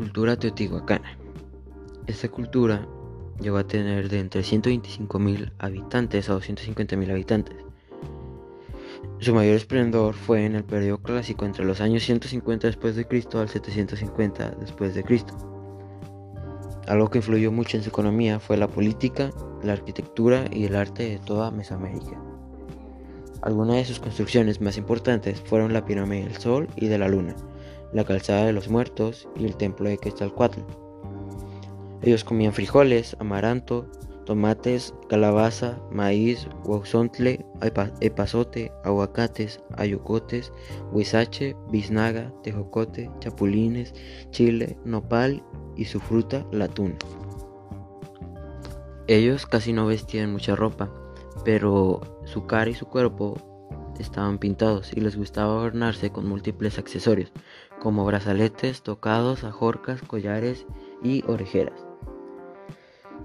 cultura teotihuacana. Esta cultura llegó a tener de entre 125.000 habitantes a 250.000 habitantes. Su mayor esplendor fue en el periodo clásico entre los años 150 después de Cristo al 750 después de Cristo. Algo que influyó mucho en su economía fue la política, la arquitectura y el arte de toda Mesoamérica. Algunas de sus construcciones más importantes fueron la pirámide del Sol y de la Luna, la calzada de los muertos y el templo de Quetzalcoatl. Ellos comían frijoles, amaranto, tomates, calabaza, maíz, huauzontle, epazote, aguacates, ayocotes, huizache, biznaga, tejocote, chapulines, chile, nopal y su fruta, la tuna. Ellos casi no vestían mucha ropa, pero su cara y su cuerpo estaban pintados y les gustaba adornarse con múltiples accesorios, como brazaletes, tocados, ajorcas, collares y orejeras.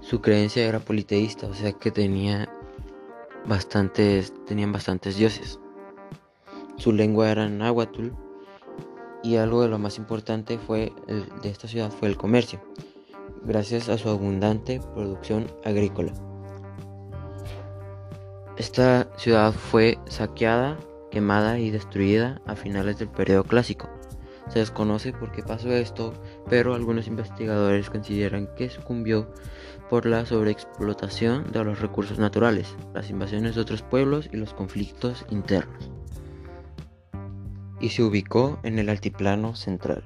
Su creencia era politeísta, o sea que tenía bastantes, tenían bastantes dioses. Su lengua era náhuatl y algo de lo más importante fue de esta ciudad fue el comercio, gracias a su abundante producción agrícola. Esta ciudad fue saqueada, quemada y destruida a finales del periodo clásico. Se desconoce por qué pasó esto, pero algunos investigadores consideran que sucumbió por la sobreexplotación de los recursos naturales, las invasiones de otros pueblos y los conflictos internos. Y se ubicó en el altiplano central.